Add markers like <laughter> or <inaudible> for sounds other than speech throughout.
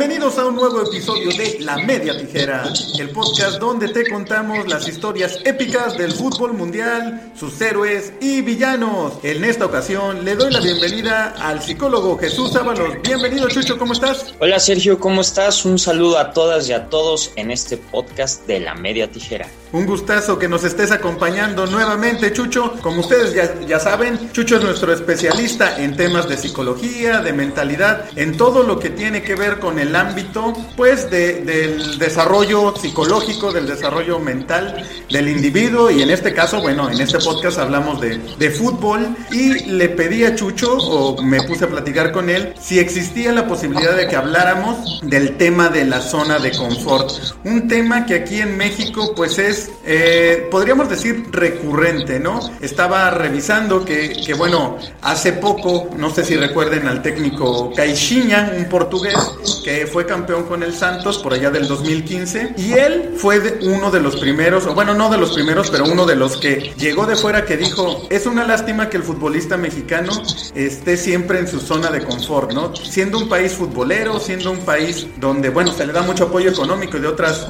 Bienvenidos a un nuevo episodio de La Media Tijera, el podcast donde te contamos las historias épicas del fútbol mundial, sus héroes y villanos. En esta ocasión le doy la bienvenida al psicólogo Jesús Ábalos. Bienvenido Chucho, ¿cómo estás? Hola Sergio, ¿cómo estás? Un saludo a todas y a todos en este podcast de La Media Tijera. Un gustazo que nos estés acompañando nuevamente, Chucho. Como ustedes ya, ya saben, Chucho es nuestro especialista en temas de psicología, de mentalidad, en todo lo que tiene que ver con el ámbito, pues, de, del desarrollo psicológico, del desarrollo mental del individuo. Y en este caso, bueno, en este podcast hablamos de, de fútbol y le pedí a Chucho, o me puse a platicar con él, si existía la posibilidad de que habláramos del tema de la zona de confort. Un tema que aquí en México, pues, es eh, podríamos decir, recurrente, ¿no? Estaba revisando que, que, bueno, hace poco, no sé si recuerden al técnico Caixinha, un portugués, que fue campeón con el Santos por allá del 2015, y él fue de uno de los primeros, o bueno, no de los primeros, pero uno de los que llegó de fuera que dijo, es una lástima que el futbolista mexicano esté siempre en su zona de confort, ¿no? Siendo un país futbolero, siendo un país donde, bueno, se le da mucho apoyo económico y de, otras,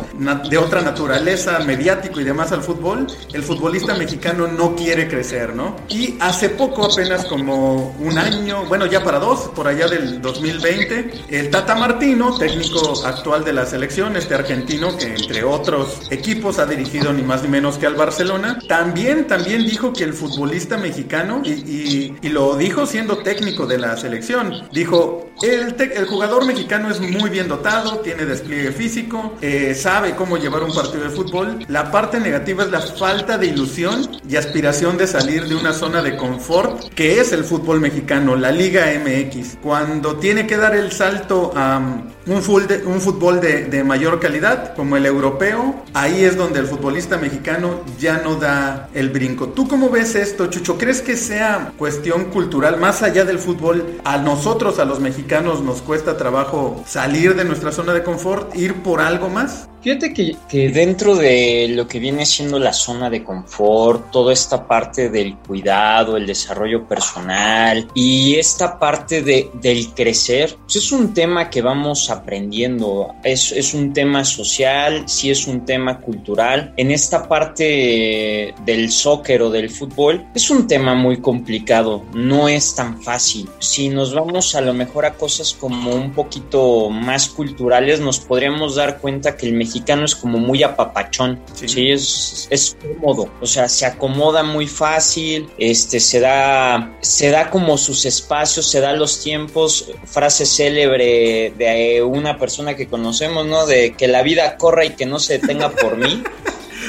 de otra naturaleza mediática, y demás al fútbol, el futbolista mexicano no quiere crecer, ¿no? Y hace poco, apenas como un año, bueno, ya para dos, por allá del 2020, el Tata Técnico actual de la selección, este argentino que entre otros equipos ha dirigido ni más ni menos que al Barcelona, también, también dijo que el futbolista mexicano, y, y, y lo dijo siendo técnico de la selección, dijo, el, el, jugador mexicano es muy bien dotado, tiene despliegue físico, eh, sabe cómo llevar un partido de fútbol. La parte negativa es la falta de ilusión y aspiración de salir de una zona de confort que es el fútbol mexicano, la Liga MX. Cuando tiene que dar el salto a morning. Un, de, un fútbol de, de, mayor calidad, como el europeo, ahí es donde el futbolista mexicano ya no da el brinco. ¿Tú cómo ves esto, Chucho? ¿Crees que sea cuestión cultural más allá del fútbol? A nosotros, a los mexicanos, nos cuesta trabajo salir de nuestra zona de confort, ir por algo más. Fíjate que, que, dentro de lo que viene siendo la zona de confort, toda esta parte del cuidado, el desarrollo personal y esta parte de, del crecer, pues es un tema que vamos aprendiendo. Es, es un tema social, sí es un tema cultural. En esta parte del soccer o del fútbol es un tema muy complicado, no es tan fácil. Si nos vamos a lo mejor a cosas como un poquito más culturales, nos podríamos dar cuenta que el mexicano es como muy apapachón, sí, ¿sí? Es, es, cómodo, o sea, se acomoda muy fácil, este, se da, se da como sus espacios, se da los tiempos, frase célebre de una persona que conocemos, ¿no? De que la vida corra y que no se detenga por mí. <laughs>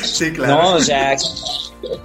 Sí, claro. No, o sea,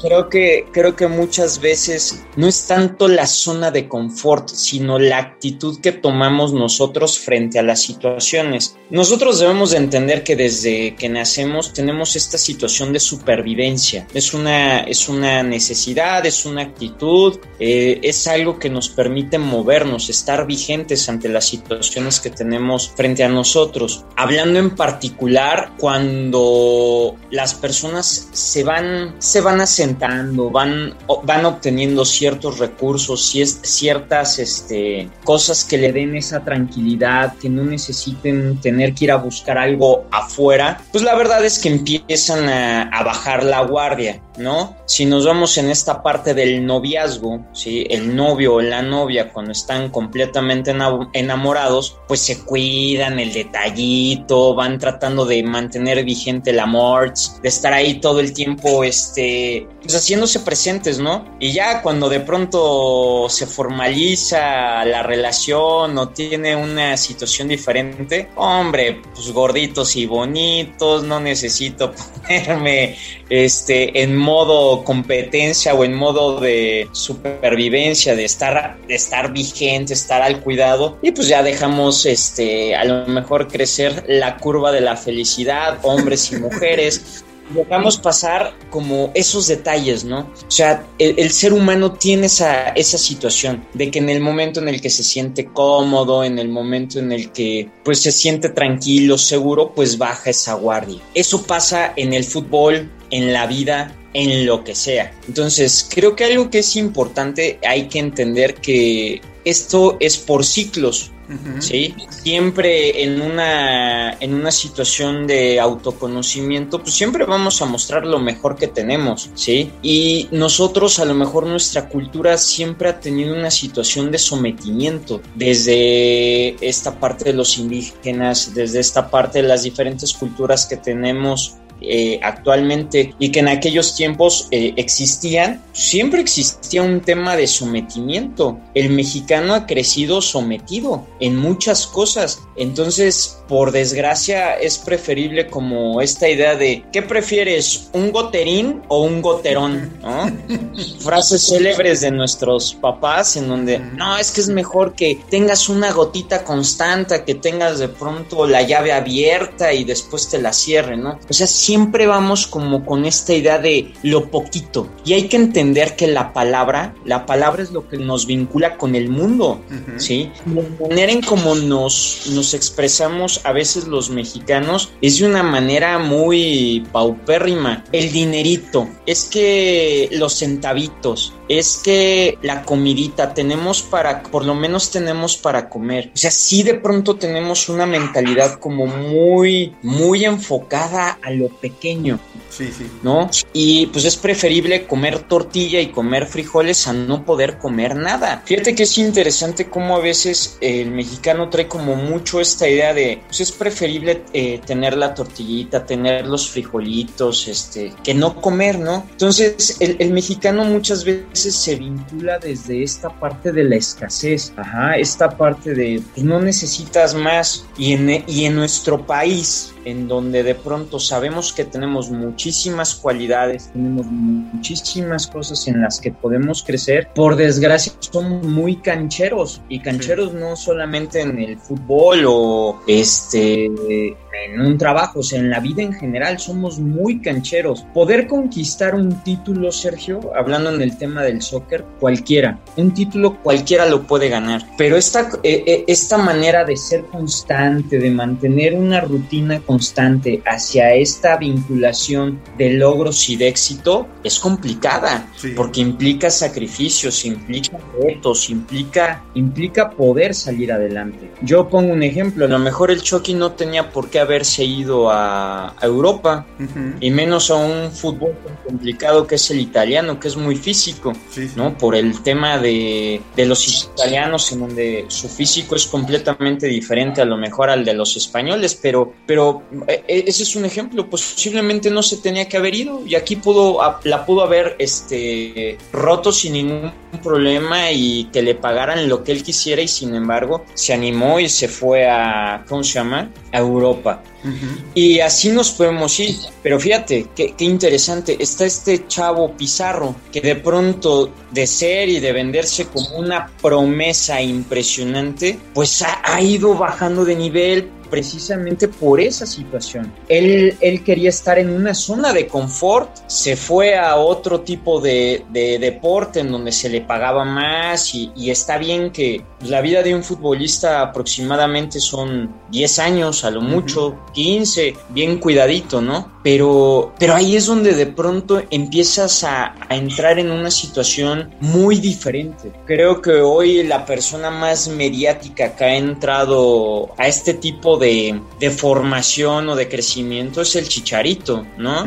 creo que, creo que muchas veces no es tanto la zona de confort, sino la actitud que tomamos nosotros frente a las situaciones. Nosotros debemos de entender que desde que nacemos tenemos esta situación de supervivencia. Es una, es una necesidad, es una actitud, eh, es algo que nos permite movernos, estar vigentes ante las situaciones que tenemos frente a nosotros. Hablando en particular cuando las personas se van, se van a sentando, van, van obteniendo ciertos recursos, ciertas este, cosas que le den esa tranquilidad, que no necesiten tener que ir a buscar algo afuera, pues la verdad es que empiezan a bajar la guardia. ¿No? Si nos vamos en esta parte del noviazgo, ¿sí? El novio o la novia cuando están completamente enamorados, pues se cuidan el detallito, van tratando de mantener vigente el amor, de estar ahí todo el tiempo, este, pues haciéndose presentes, ¿no? Y ya cuando de pronto se formaliza la relación o tiene una situación diferente, hombre, pues gorditos y bonitos, no necesito <laughs> ponerme este en modo competencia o en modo de supervivencia, de estar, de estar vigente, estar al cuidado, y pues ya dejamos este a lo mejor crecer la curva de la felicidad, hombres y mujeres. Dejamos pasar como esos detalles, ¿no? O sea, el, ser humano tiene esa, esa situación de que en el momento en el que se siente cómodo, en el momento en el que pues se siente tranquilo, seguro, pues baja esa guardia. Eso pasa en el fútbol, en la vida, en lo que sea. Entonces, creo que algo que es importante, hay que entender que esto es por ciclos. ¿Sí? Siempre en una, en una situación de autoconocimiento, pues siempre vamos a mostrar lo mejor que tenemos, ¿sí? Y nosotros, a lo mejor nuestra cultura siempre ha tenido una situación de sometimiento, desde esta parte de los indígenas, desde esta parte de las diferentes culturas que tenemos eh, actualmente y que en aquellos tiempos eh, existían, siempre existía un tema de sometimiento. El mexicano ha crecido sometido en muchas cosas. Entonces, por desgracia, es preferible como esta idea de ¿qué prefieres? ¿Un goterín o un goterón? <laughs> Frases célebres de nuestros papás en donde no, es que es mejor que tengas una gotita constante, que tengas de pronto la llave abierta y después te la cierre, ¿no? O sea, siempre vamos como con esta idea de lo poquito. Y hay que entender que la palabra, la palabra es lo que nos vincula con el mundo, ¿sí? La manera en cómo nos, nos expresamos a veces los mexicanos es de una manera muy paupérrima. El dinerito, es que los centavitos, es que la comidita tenemos para, por lo menos tenemos para comer. O sea, sí de pronto tenemos una mentalidad como muy, muy enfocada a lo pequeño. Sí, sí. ¿No? Y pues es preferible comer tortilla y comer frijoles a no poder comer nada. Fíjate que es interesante cómo a veces el mexicano trae como mucho esta idea de, pues es preferible eh, tener la tortillita, tener los frijolitos, este, que no comer, ¿no? Entonces, el, el mexicano muchas veces se vincula desde esta parte de la escasez, ajá, esta parte de pues, no necesitas más y en, y en nuestro país en donde de pronto sabemos que tenemos muchísimas cualidades, tenemos muchísimas cosas en las que podemos crecer, por desgracia somos muy cancheros y cancheros no solamente en el fútbol o este en un trabajo, o sea, en la vida en general somos muy cancheros. Poder conquistar un título, Sergio, hablando en el tema del soccer, cualquiera, un título cualquiera lo puede ganar, pero esta, eh, eh, esta manera de ser constante, de mantener una rutina constante hacia esta vinculación de logros y de éxito es complicada, porque implica sacrificios, implica retos, implica, implica poder salir adelante. Yo pongo un ejemplo, a lo mejor el Chucky no tenía por qué haberse ido a, Europa y menos a un fútbol tan complicado que es el italiano, que es muy físico, ¿no? Por el tema de, de, los italianos en donde su físico es completamente diferente a lo mejor al de los españoles, pero, pero eh, eh, ese es un ejemplo, posiblemente no se tenía que haber ido y aquí pudo, la pudo haber este, roto sin ningún problema y que le pagaran lo que él quisiera y sin embargo se animó y se fue a, ¿cómo se llama? A Europa. Y así nos podemos ir. Pero fíjate, qué, interesante. Está este chavo Pizarro que de pronto de ser y de venderse como una promesa impresionante, pues ha ido bajando de nivel, precisamente por esa situación. Él, él quería estar en una zona de confort, se fue a otro tipo de, deporte en donde se le pagaba más y, está bien que la vida de un futbolista aproximadamente son 10 años, a lo mucho, 15, bien cuidadito, ¿no? Pero, pero ahí es donde de pronto empiezas a, a entrar en una situación muy diferente. Creo que hoy la persona más mediática que ha entrado a este tipo tipo de, formación o de crecimiento es el chicharito, ¿no?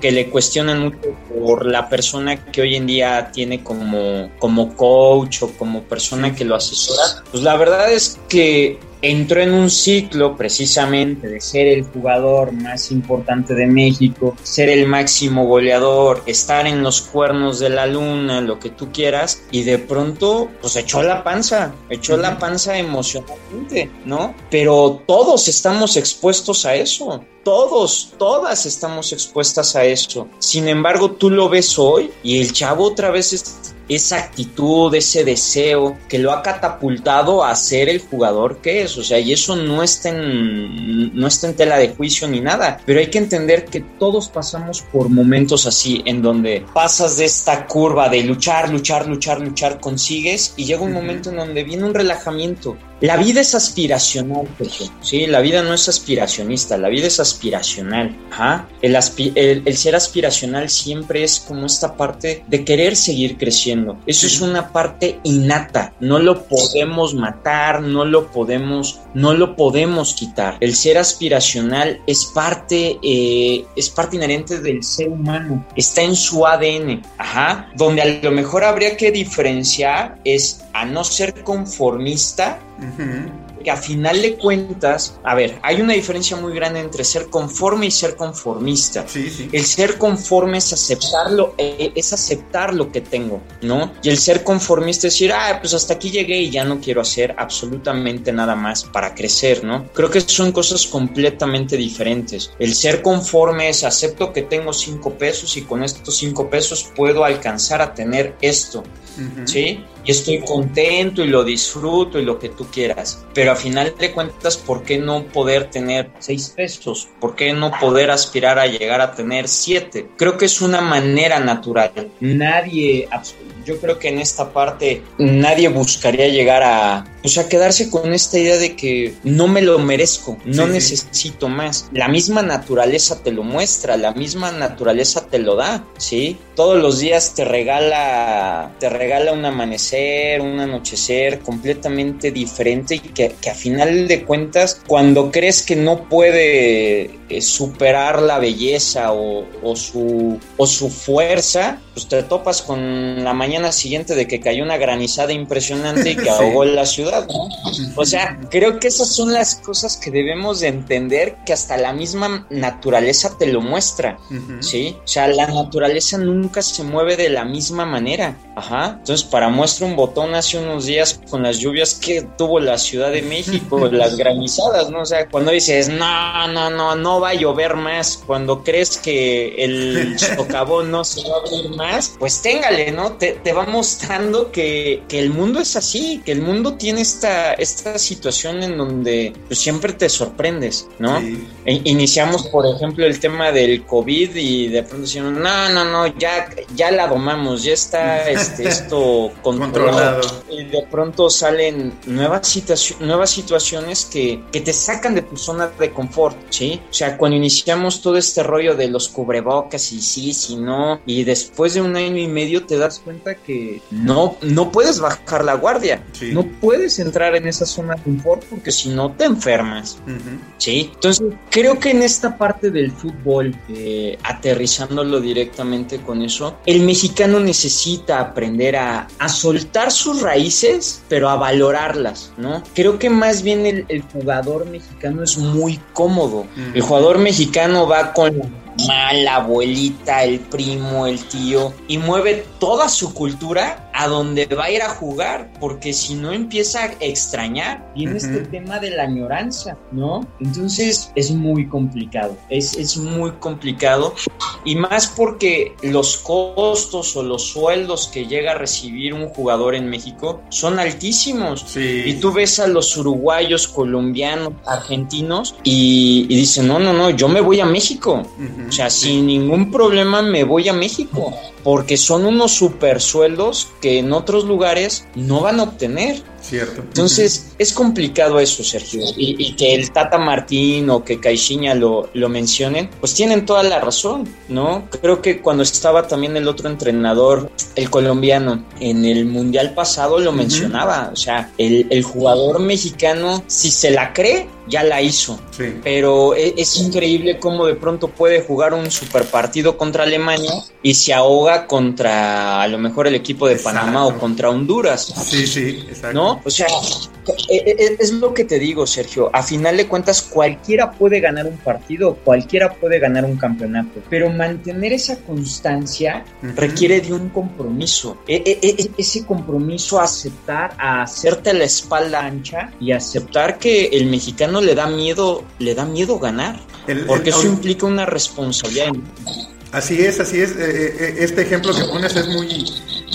Que le cuestionan mucho por la persona que hoy en día tiene como, como coach o como persona que lo asesora. Pues la verdad es que entró en un ciclo precisamente de ser el jugador más importante de México, ser el máximo goleador, estar en los cuernos de la luna, lo que tú quieras, y de pronto pues echó la panza, echó la panza emocionalmente, ¿no? Pero todos estamos expuestos a eso. Todos, todas estamos expuestas a eso. Sin embargo, tú lo ves hoy y el chavo otra vez es esa actitud, ese deseo que lo ha catapultado a ser el jugador que es. O sea, y eso no está en, no está en tela de juicio ni nada. Pero hay que entender que todos pasamos por momentos así, en donde pasas de esta curva de luchar, luchar, luchar, luchar, consigues y llega un momento en donde viene un relajamiento la vida es aspiracional, Sí, la vida no es aspiracionista, la vida es aspiracional. El, el, ser aspiracional siempre es como esta parte de querer seguir creciendo. Eso es una parte innata. No lo podemos matar, no lo podemos, no lo podemos quitar. El ser aspiracional es parte, eh, es parte inherente del ser humano. Está en su ADN. Ajá. Donde a lo mejor habría que diferenciar es a no ser conformista, que a final de cuentas, a ver, hay una diferencia muy grande entre ser conforme y ser conformista. El ser conforme es aceptarlo, eh, es aceptar lo que tengo, ¿no? Y el ser conformista es decir, ah, pues hasta aquí llegué y ya no quiero hacer absolutamente nada más para crecer, ¿no? Creo que son cosas completamente diferentes. El ser conforme es acepto que tengo cinco pesos y con estos cinco pesos puedo alcanzar a tener esto, ¿sí? Y estoy contento y lo disfruto y lo que tú quieras. Pero a final de cuentas, ¿por qué no poder tener seis pesos? ¿Por qué no poder aspirar a llegar a tener siete? Creo que es una manera natural. Nadie, yo creo que en esta parte nadie buscaría llegar a, o sea, quedarse con esta idea de que no me lo merezco, no necesito más. La misma naturaleza te lo muestra, la misma naturaleza te lo da, ¿sí? Todos los días te regala, te regala un amanecer, un anochecer completamente diferente y que, que a final de cuentas, cuando crees que no puede eh, superar la belleza o, o, su, o su fuerza, pues te topas con la mañana siguiente de que cayó una granizada impresionante y que <laughs> ahogó la ciudad, ¿no? O sea, creo que esas son las cosas que debemos de entender que hasta la misma naturaleza te lo muestra, ¿sí? O sea, la naturaleza nunca se mueve de la misma manera, ajá. Entonces, para muestra un botón hace unos días con las lluvias que tuvo la Ciudad de México, <laughs> las granizadas, ¿no? O sea, cuando dices, no, no, no, no va a llover más, cuando crees que el <laughs> socavón no se va a abrir más, pues téngale, ¿no? Te, va mostrando que, el mundo es así, que el mundo tiene esta, esta situación en donde pues, siempre te sorprendes, ¿no? E, iniciamos, por ejemplo, el tema del COVID y de pronto decimos, no, no, no, ya, ya la domamos, ya está <laughs> este, esto controlado. Y de pronto salen nuevas, situaciones nuevas situaciones que, que te sacan de tu zona de confort, ¿sí? O sea, cuando iniciamos todo este rollo de los cubrebocas y sí, sí, no, y después de un año y medio te das cuenta que no, no puedes bajar la guardia, no puedes entrar en esa zona de confort porque si no te enfermas, ¿sí? Entonces, creo que en esta parte del fútbol, eh, aterrizándolo directamente con eso, el mexicano necesita aprender a, a, soltar sus raíces, pero a valorarlas, ¿no? Creo que más bien el, el jugador mexicano es muy cómodo. El jugador jugador mexicano va con la abuelita, el primo, el tío, y mueve toda su cultura a donde va a ir a jugar, porque si no empieza a extrañar, viene este tema de la añoranza, ¿no? Entonces es muy complicado, es, es muy complicado, y más porque los costos o los sueldos que llega a recibir un jugador en México son altísimos. Y tú ves a los uruguayos, colombianos, argentinos, y, dicen, no, no, no, yo me voy a México. O sea, sin ningún problema me voy a México, porque son unos super sueldos que en otros lugares no van a obtener. Cierto. Entonces, es complicado eso, Sergio. Y, que el Tata Martín o que Caixinha lo, lo mencionen, pues tienen toda la razón, ¿no? Creo que cuando estaba también el otro entrenador, el colombiano, en el Mundial pasado lo mencionaba. O sea, el, el jugador mexicano, si se la cree, ya la hizo. Pero e, es, increíble cómo de pronto puede jugar un super partido contra Alemania y se ahoga contra a lo mejor el equipo de Panamá o contra Honduras. Sí, sí, exacto. ¿No? O sea, e, e, es lo que te digo, Sergio. A final de cuentas, cualquiera puede ganar un partido, cualquiera puede ganar un campeonato, pero mantener esa constancia requiere de un compromiso. ese compromiso a aceptar, a hacerte la espalda ancha y aceptar que el mexicano le da miedo, le da miedo ganar, porque eso implica una responsabilidad. Así es, así es. Eh, eh, este ejemplo que pones es muy,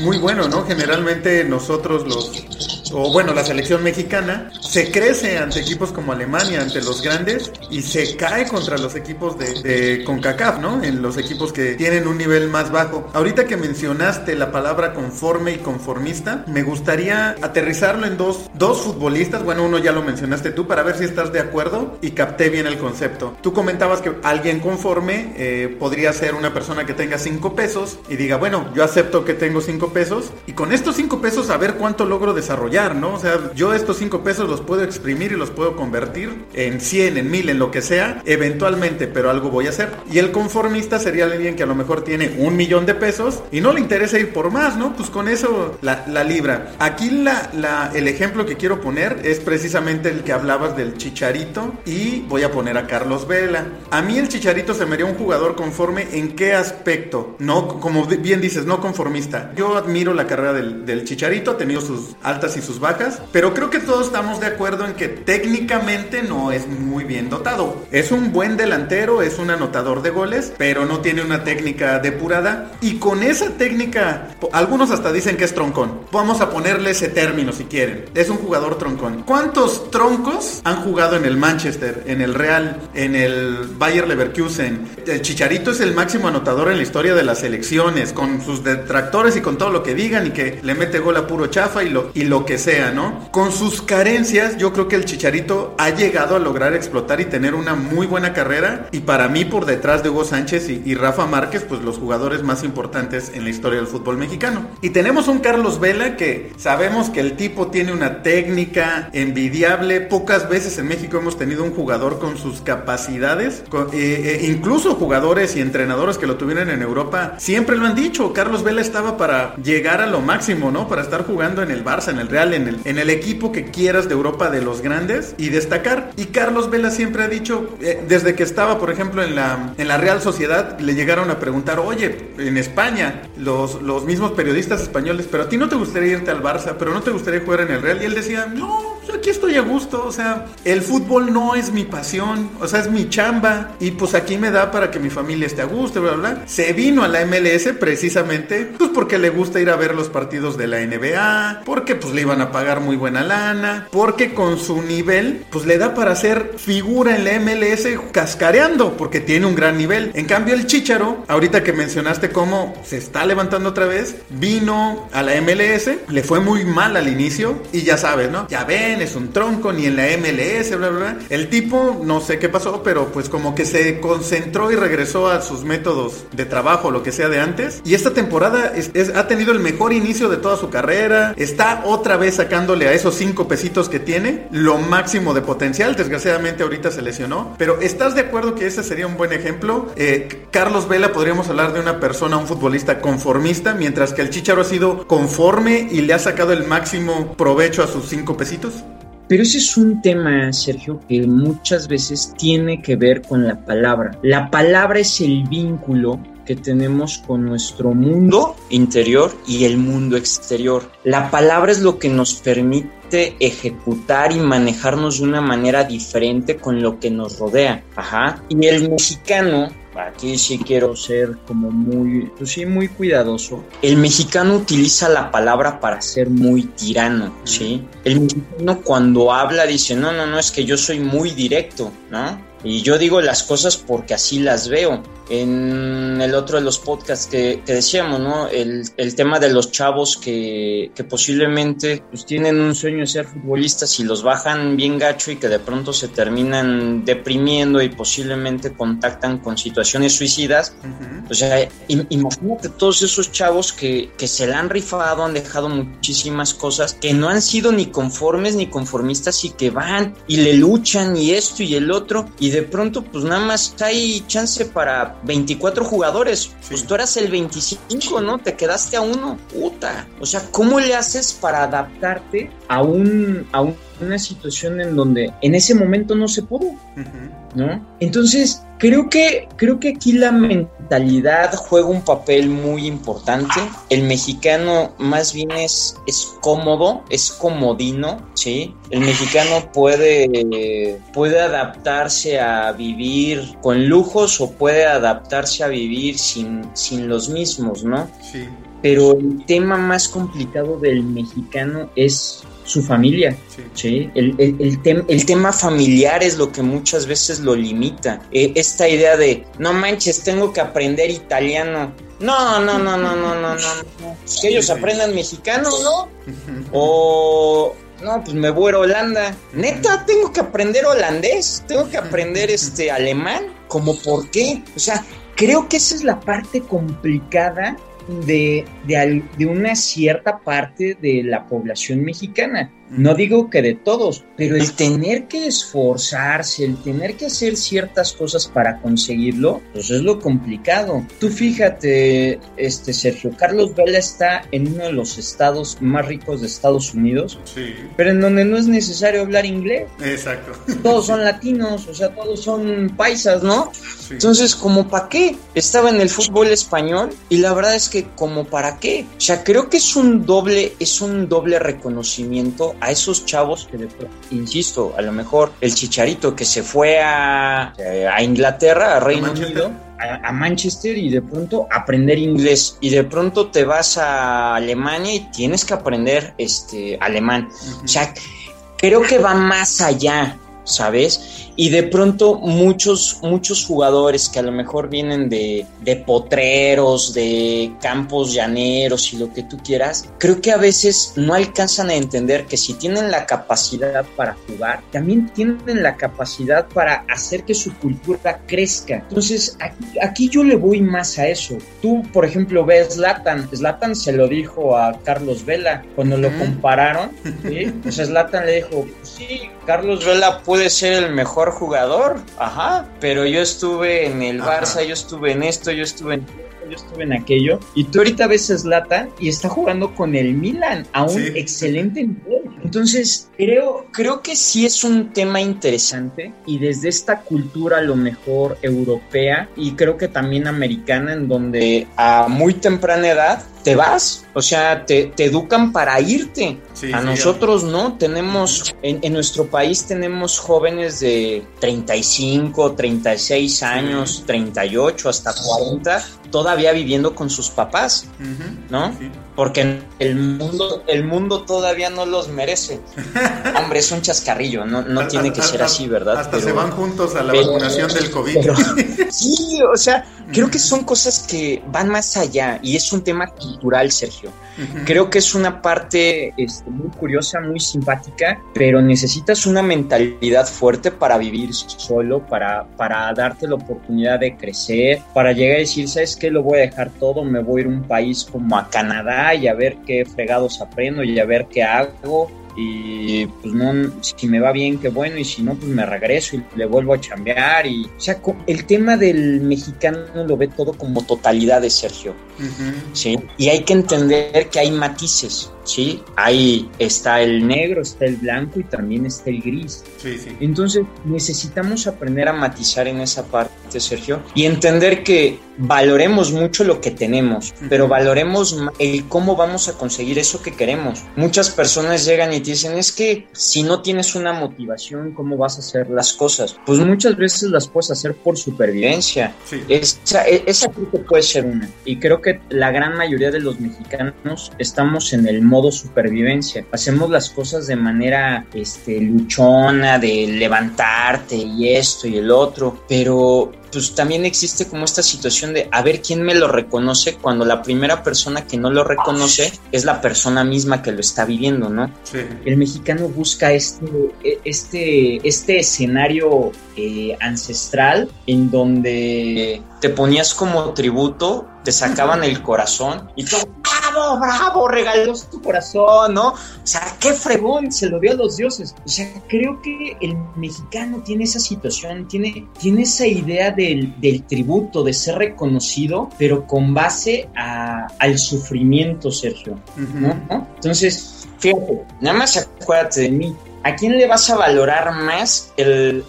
muy bueno, ¿no? Generalmente nosotros los o bueno, la selección mexicana, se crece ante equipos como Alemania, ante los grandes, y se cae contra los equipos de, de CONCACAF, ¿no? En los equipos que tienen un nivel más bajo. Ahorita que mencionaste la palabra conforme y conformista, me gustaría aterrizarlo en dos, dos futbolistas, bueno, uno ya lo mencionaste tú, para ver si estás de acuerdo y capté bien el concepto. Tú comentabas que alguien conforme eh, podría ser una persona que tenga cinco pesos y diga, bueno, yo acepto que tengo cinco pesos y con estos cinco pesos a ver cuánto logro desarrollar ¿no? O sea, yo estos 5 pesos los puedo exprimir y los puedo convertir en 100, en 1000, en lo que sea, eventualmente, pero algo voy a hacer. Y el conformista sería alguien que a lo mejor tiene un millón de pesos y no le interesa ir por más, ¿no? Pues con eso la, libra. Aquí la, la, el ejemplo que quiero poner es precisamente el que hablabas del chicharito y voy a poner a Carlos Vela. A mí el chicharito se me haría un jugador conforme en qué aspecto, no, como bien dices, no conformista. Yo admiro la carrera del, del chicharito, ha tenido sus altas y sus bajas, pero creo que todos estamos de acuerdo en que técnicamente no es muy bien dotado. Es un buen delantero, es un anotador de goles, pero no tiene una técnica depurada y con esa técnica, algunos hasta dicen que es troncón. Vamos a ponerle ese término si quieren. Es un jugador troncón. ¿Cuántos troncos han jugado en el Manchester, en el Real, en el Bayer Leverkusen? El Chicharito es el máximo anotador en la historia de las elecciones, con sus detractores y con todo lo que digan y que le mete gol a puro chafa y lo, y lo que sea, ¿no? Con sus carencias, yo creo que el Chicharito ha llegado a lograr explotar y tener una muy buena carrera. Y para mí, por detrás de Hugo Sánchez y, Rafa Márquez, pues los jugadores más importantes en la historia del fútbol mexicano. Y tenemos un Carlos Vela que sabemos que el tipo tiene una técnica envidiable. Pocas veces en México hemos tenido un jugador con sus capacidades. Eh, eh, incluso jugadores y entrenadores que lo tuvieron en Europa siempre lo han dicho. Carlos Vela estaba para llegar a lo máximo, ¿no? Para estar jugando en el Barça, en el Real en el, equipo que quieras de Europa de los grandes y destacar. Y Carlos Vela siempre ha dicho, eh, desde que estaba, por ejemplo, en la, en la Real Sociedad, le llegaron a preguntar, oye, en España, los, los mismos periodistas españoles, pero a ti no te gustaría irte al Barça, pero no te gustaría jugar en el Real. Y él decía, no, yo aquí estoy a gusto, o sea, el fútbol no es mi pasión, o sea, es mi chamba y pues aquí me da para que mi familia esté a gusto, bla, bla. Se vino a la MLS precisamente, pues porque le gusta ir a ver los partidos de la NBA, porque pues le iban a pagar muy buena lana, porque con su nivel, pues le da para ser figura en la MLS cascareando, porque tiene un gran nivel. En cambio, el Chicharo, ahorita que mencionaste cómo se está levantando otra vez, vino a la MLS, le fue muy mal al inicio, y ya sabes, ¿no? Ya es un tronco, ni en la MLS, bla, bla, bla. El tipo, no sé qué pasó, pero pues como que se concentró y regresó a sus métodos de trabajo, lo que sea de antes. Y esta temporada ha tenido el mejor inicio de toda su carrera, está otra vez sacándole a esos cinco pesitos que tiene lo máximo de potencial. Desgraciadamente ahorita se lesionó. Pero ¿estás de acuerdo que ese sería un buen ejemplo? Eh, Carlos Vela podríamos hablar de una persona, un futbolista conformista, mientras que el Chicharo ha sido conforme y le ha sacado el máximo provecho a sus cinco pesitos. Pero ese es un tema, Sergio, que muchas veces tiene que ver con la palabra. La palabra es el vínculo que tenemos con nuestro mundo interior y el mundo exterior. La palabra es lo que nos permite ejecutar y manejarnos de una manera diferente con lo que nos rodea. Ajá. Y el mexicano aquí sí quiero ser como muy, pues sí, muy cuidadoso. El mexicano utiliza la palabra para ser muy tirano, ¿sí? El mexicano cuando habla dice, no, no, no, es que yo soy muy directo, ¿no? Y yo digo las cosas porque así las veo. En el otro de los podcasts que, decíamos, ¿no? El, el, tema de los chavos que, que posiblemente pues, tienen un sueño de ser futbolistas y los bajan bien gacho y que de pronto se terminan deprimiendo y posiblemente contactan con situaciones suicidas. O sea, imagínate todos esos chavos que, que se la han rifado, han dejado muchísimas cosas, que no han sido ni conformes ni conformistas y que van y le luchan y esto y el otro y de pronto pues nada más hay chance para 24 jugadores. Pues tú eras el 25, ¿no? Te quedaste a uno. Puta. O sea, ¿cómo le haces para adaptarte a un, a una situación en donde en ese momento no se pudo? ¿No? Entonces, creo que, creo que aquí la mentalidad juega un papel muy importante. El mexicano más bien es, es cómodo, es comodino, ¿sí? El mexicano puede, puede adaptarse a vivir con lujos o puede adaptarse a vivir sin, sin los mismos, ¿no? Sí. Pero el tema más complicado del mexicano es su familia. Sí. El, el, tema familiar es lo que muchas veces lo limita. Eh, esta idea de, no manches, tengo que aprender italiano. No, no, no, no, no, no, no. Que ellos aprendan mexicano, ¿no? <laughs> O no, pues me voy a Holanda. Neta, tengo que aprender holandés, tengo que aprender <laughs> este alemán. ¿Cómo por qué? O sea, creo que esa es la parte complicada de, de, una cierta parte de la población mexicana. No digo que de todos, pero el tener que esforzarse, el tener que hacer ciertas cosas para conseguirlo, pues es lo complicado. Tú fíjate, este Sergio, Carlos Vela está en uno de los estados más ricos de Estados Unidos, sí. pero en donde no es necesario hablar inglés. Exacto. Todos son latinos, o sea, todos son paisas, ¿no? Entonces, ¿como para qué? Estaba en el fútbol español y la verdad es que como para qué. O sea, creo que es un doble, es un doble reconocimiento a esos chavos que, insisto, a lo mejor el chicharito que se fue a, a Inglaterra, a Reino Unido, a, Manchester y de pronto aprender inglés y de pronto te vas a Alemania y tienes que aprender este alemán. O sea, creo que va más allá. ¿Sabes? Y de pronto muchos, muchos jugadores que a lo mejor vienen de, de potreros, de campos llaneros y lo que tú quieras, creo que a veces no alcanzan a entender que si tienen la capacidad para jugar, también tienen la capacidad para hacer que su cultura crezca. Entonces, aquí, yo le voy más a eso. Tú, por ejemplo, ves Zlatan. Zlatan se lo dijo a Carlos Vela cuando lo compararon. ¿sí? <laughs> Pues Zlatan le dijo, sí, Carlos Vela puede ser el mejor jugador, ajá, pero yo estuve en el Barça, yo estuve en esto, yo estuve en yo estuve en aquello. Y tú ahorita ves a Zlatan y está jugando con el Milan a un excelente nivel. Entonces, creo, creo que sí es un tema interesante y desde esta cultura a lo mejor europea y creo que también americana en donde a muy temprana edad te vas, o sea, te, educan para irte. a nosotros no, tenemos, en, en, nuestro país tenemos jóvenes de 35, 36 años, 38, hasta 40, todavía viviendo con sus papás, ¿no? Porque el mundo, el mundo todavía no los merece. <laughs> Hombre, es un chascarrillo, no, no tiene que ser así, ¿verdad? Hasta se van juntos a la vacunación del COVID. <laughs> sí, o sea, creo que son cosas que van más allá y es un tema cultural, Sergio. Creo que es una parte este, muy curiosa, muy simpática, pero necesitas una mentalidad fuerte para vivir solo, para, para darte la oportunidad de crecer, para llegar a decir, ¿sabes qué? Lo voy a dejar todo, me voy a ir a un país como a Canadá y a ver qué fregados aprendo y a ver qué hago y pues no, si me va bien, qué bueno, y si no, pues me regreso y le vuelvo a chambear. Y, o sea, el tema del mexicano lo ve todo como totalidad de Sergio. ¿sí? Y hay que entender que hay matices. ¿Sí? Ahí está el negro, está el blanco y también está el gris. Entonces necesitamos aprender a matizar en esa parte, Sergio, y entender que valoremos mucho lo que tenemos, pero valoremos el cómo vamos a conseguir eso que queremos. Muchas personas llegan y te dicen, es que si no tienes una motivación, ¿cómo vas a hacer las cosas? Pues muchas veces las puedes hacer por supervivencia. Esa, e, esa creo que puede ser una. Y creo que la gran mayoría de los mexicanos estamos en el modo supervivencia. Hacemos las cosas de manera este, luchona, de levantarte y esto y el otro, pero pues también existe como esta situación de a ver quién me lo reconoce cuando la primera persona que no lo reconoce es la persona misma que lo está viviendo, ¿no? Sí. El mexicano busca este, este, este escenario eh, ancestral en donde te ponías como tributo, te sacaban el corazón y todo, <laughs> bravo, bravo, regaló tu corazón, ¿no? O sea, qué fregón, se lo dio a los dioses. O sea, creo que el mexicano tiene esa situación, tiene, tiene esa idea del, tributo, de ser reconocido, pero con base al sufrimiento, Sergio, ¿no? Entonces, fíjate, nada más acuérdate de mí, ¿A quién le vas a valorar más el,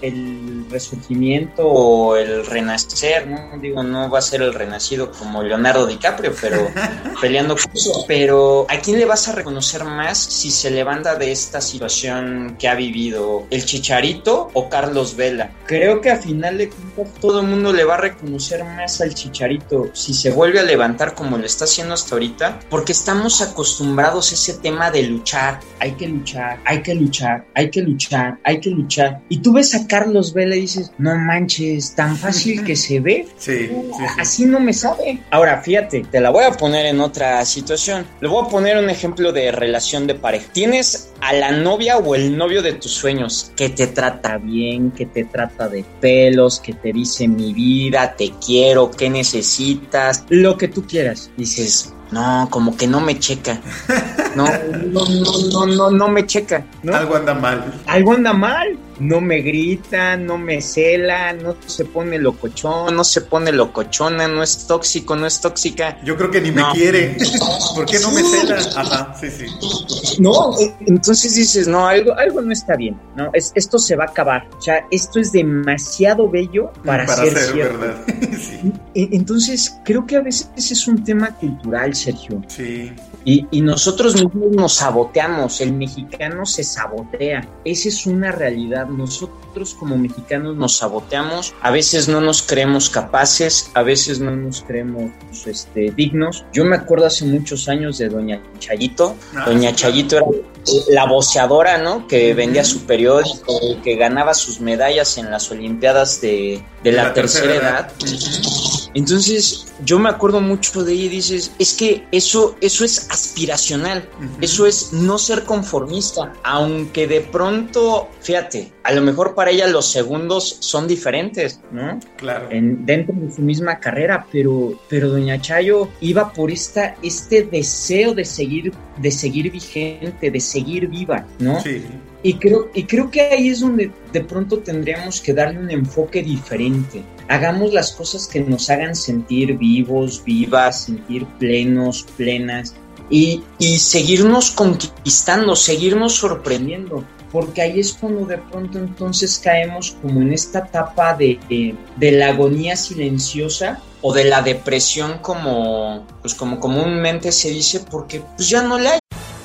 resurgimiento o el renacer? No digo, no va a ser el renacido como Leonardo DiCaprio, pero <laughs> peleando con eso. Pero ¿a quién le vas a reconocer más si se levanta de esta situación que ha vivido? ¿El Chicharito o Carlos Vela? Creo que a final de cuentas todo el mundo le va a reconocer más al Chicharito si se vuelve a levantar como lo está haciendo hasta ahorita, porque estamos acostumbrados a ese tema de luchar. Hay que luchar, hay que luchar hay que luchar, hay que luchar. Y tú ves a Carlos Vela y dices, no manches, tan fácil que se ve. Sí, Así no me sabe. Ahora, fíjate, te la voy a poner en otra situación. Le voy a poner un ejemplo de relación de pareja. Tienes a la novia o el novio de tus sueños que te trata bien, que te trata de pelos, que te dice mi vida, te quiero, qué necesitas, lo que tú quieras. Dices, no, como que no me checa. No, no, no, no, no, me checa. Algo anda mal. Algo anda mal no me grita, no me cela, no se pone locochón, no se pone locochona, no es tóxico, no es tóxica. Yo creo que ni me quiere. ¿Por qué no me cela? Ajá, sí, sí. No, eh, entonces dices, no, algo, algo no está bien, ¿no? Es, esto se va a acabar. O sea, esto es demasiado bello para, ser, verdad. <laughs> sí. E, entonces, creo que a veces es un tema cultural, Sergio. Sí. Y, y nosotros mismos nos saboteamos, el mexicano se sabotea. Esa es una realidad nosotros como mexicanos nos saboteamos, a veces no nos creemos capaces, a veces no nos creemos este, dignos. Yo me acuerdo hace muchos años de Doña Chayito. Ah, Doña Chayito era la boceadora, ¿no? Que vendía su periódico, que ganaba sus medallas en las Olimpiadas de, la, tercera, edad. Entonces, yo me acuerdo mucho de ella y dices, es que eso, eso es aspiracional, eso es no ser conformista, aunque de pronto, fíjate, a lo mejor para ella los segundos son diferentes, ¿no? Claro. En, dentro de su misma carrera, pero, pero Doña Chayo iba por esta, este deseo de seguir, de seguir vigente, de seguir viva, ¿no? Sí. Y creo, y creo que ahí es donde de pronto tendríamos que darle un enfoque diferente. Hagamos las cosas que nos hagan sentir vivos, vivas, sentir plenos, plenas y, y seguirnos conquistando, seguirnos sorprendiendo. Porque ahí es cuando de pronto entonces caemos como en esta etapa de, de, de la agonía silenciosa o de la depresión como, pues como comúnmente se dice, porque pues ya no le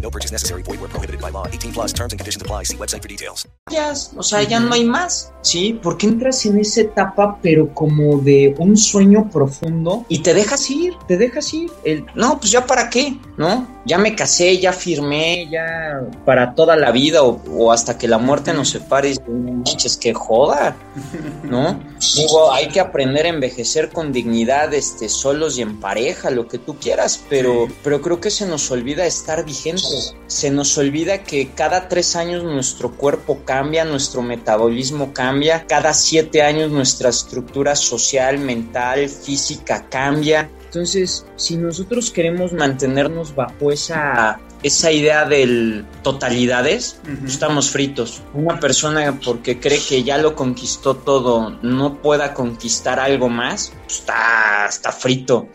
No purchase necessary. Void where prohibited by law. 18 plus terms and conditions apply. See website for details. o sea, ya no hay más. ¿sí? Porque entras en esa etapa, pero como de un sueño profundo y te dejas ir, te dejas ir. El, no, pues ya para qué, ¿no? Ya me casé, ya firmé, ya para toda la vida o, hasta que la muerte nos separe. Y es que joda, ¿no? <laughs> Digo, hay que aprender a envejecer con dignidad, este, solos y en pareja, lo que tú quieras, pero, pero creo que se nos olvida estar vigentes. Se nos olvida que cada tres años nuestro cuerpo cambia, nuestro metabolismo cambia cada siete años nuestra estructura social, mental, física cambia. Entonces, si nosotros queremos mantenernos bajo esa, esa idea de totalidades, estamos fritos. Una persona porque cree que ya lo conquistó todo, no pueda conquistar algo más, está, está frito.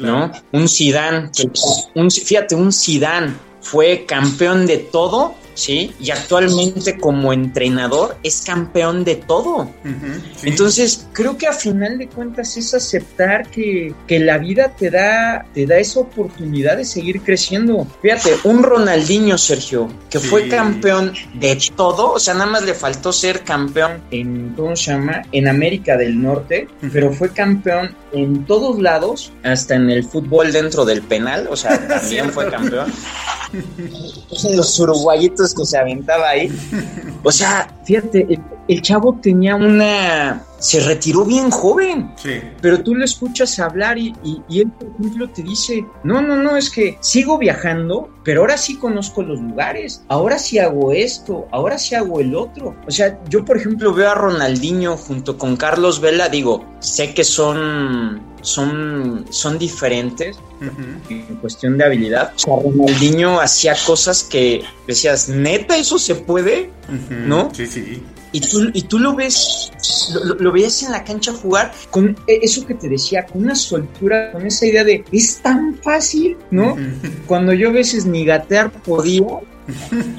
¿no? Un Sidán, un, fíjate, un Sidán fue campeón de todo ¿sí? Y actualmente como entrenador es campeón de todo. Entonces, creo que a final de cuentas es aceptar que, la vida te da, te da esa oportunidad de seguir creciendo. Fíjate, un Ronaldinho, Sergio, que fue campeón de todo, o sea, nada más le faltó ser campeón en, ¿cómo se llama? En América del Norte, pero fue campeón en todos lados, hasta en el fútbol dentro del penal, o sea, <laughs> también fue campeón. <laughs> Los uruguayitos que se aventaba ahí. O sea, fíjate, el, chavo tenía una. Se retiró bien joven. Sí. Pero tú le escuchas hablar y, y, él, por ejemplo, te dice: No, no, no, es que sigo viajando, pero ahora sí conozco los lugares. Ahora sí hago esto, ahora sí hago el otro. O sea, yo, por ejemplo, veo a Ronaldinho junto con Carlos Vela, digo, sé que son son, son diferentes en cuestión de habilidad. O sea, Ronaldinho hacía cosas que decías, neta, eso se puede, ¿no? Sí, sí. Y tú, y tú lo ves, lo, veías en la cancha jugar con e, eso que te decía, con una soltura, con esa idea de es tan fácil, ¿no? Cuando yo a veces ni gatear podía,